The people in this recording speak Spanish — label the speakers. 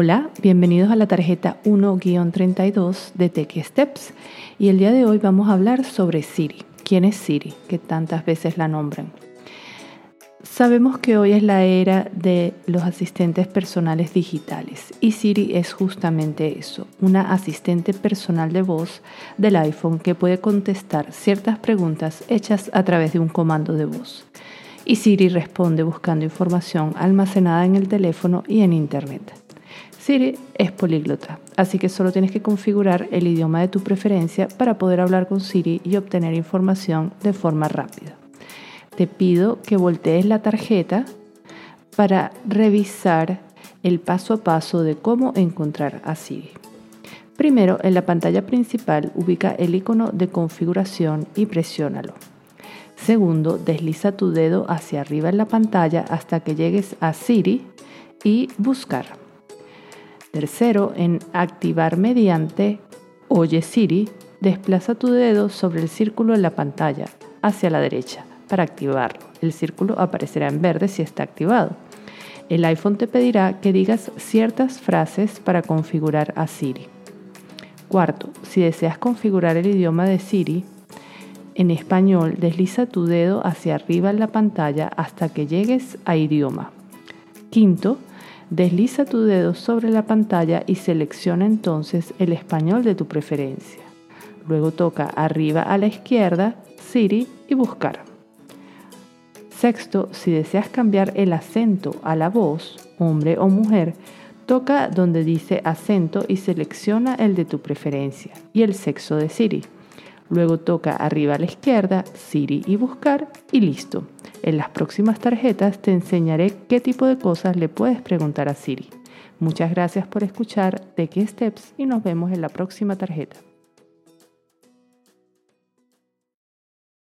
Speaker 1: Hola, bienvenidos a la tarjeta 1-32 de Tech Steps y el día de hoy vamos a hablar sobre Siri. ¿Quién es Siri? Que tantas veces la nombran. Sabemos que hoy es la era de los asistentes personales digitales y Siri es justamente eso, una asistente personal de voz del iPhone que puede contestar ciertas preguntas hechas a través de un comando de voz. Y Siri responde buscando información almacenada en el teléfono y en Internet. Siri es políglota, así que solo tienes que configurar el idioma de tu preferencia para poder hablar con Siri y obtener información de forma rápida te pido que voltees la tarjeta para revisar el paso a paso de cómo encontrar a Siri. Primero, en la pantalla principal ubica el icono de configuración y presiónalo. Segundo, desliza tu dedo hacia arriba en la pantalla hasta que llegues a Siri y buscar. Tercero, en activar mediante Oye Siri, desplaza tu dedo sobre el círculo en la pantalla hacia la derecha para activarlo. El círculo aparecerá en verde si está activado. El iPhone te pedirá que digas ciertas frases para configurar a Siri. Cuarto, si deseas configurar el idioma de Siri, en español desliza tu dedo hacia arriba en la pantalla hasta que llegues a idioma. Quinto, desliza tu dedo sobre la pantalla y selecciona entonces el español de tu preferencia. Luego toca arriba a la izquierda, Siri y buscar. Sexto, si deseas cambiar el acento a la voz, hombre o mujer, toca donde dice acento y selecciona el de tu preferencia y el sexo de Siri. Luego toca arriba a la izquierda, Siri y buscar y listo. En las próximas tarjetas te enseñaré qué tipo de cosas le puedes preguntar a Siri. Muchas gracias por escuchar Key Steps y nos vemos en la próxima tarjeta.